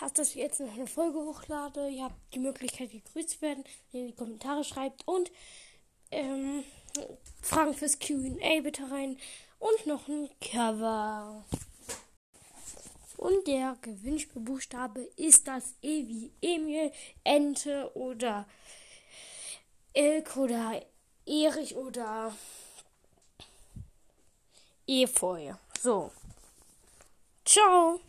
passt, dass ich jetzt noch eine Folge hochlade. Ihr habt die Möglichkeit, gegrüßt zu werden, wenn ihr die Kommentare schreibt und ähm, Fragen fürs QA bitte rein und noch ein Cover. Und der gewünschte Buchstabe ist das E wie Emil, Ente oder Elk oder Erich oder Efeu. So. Ciao.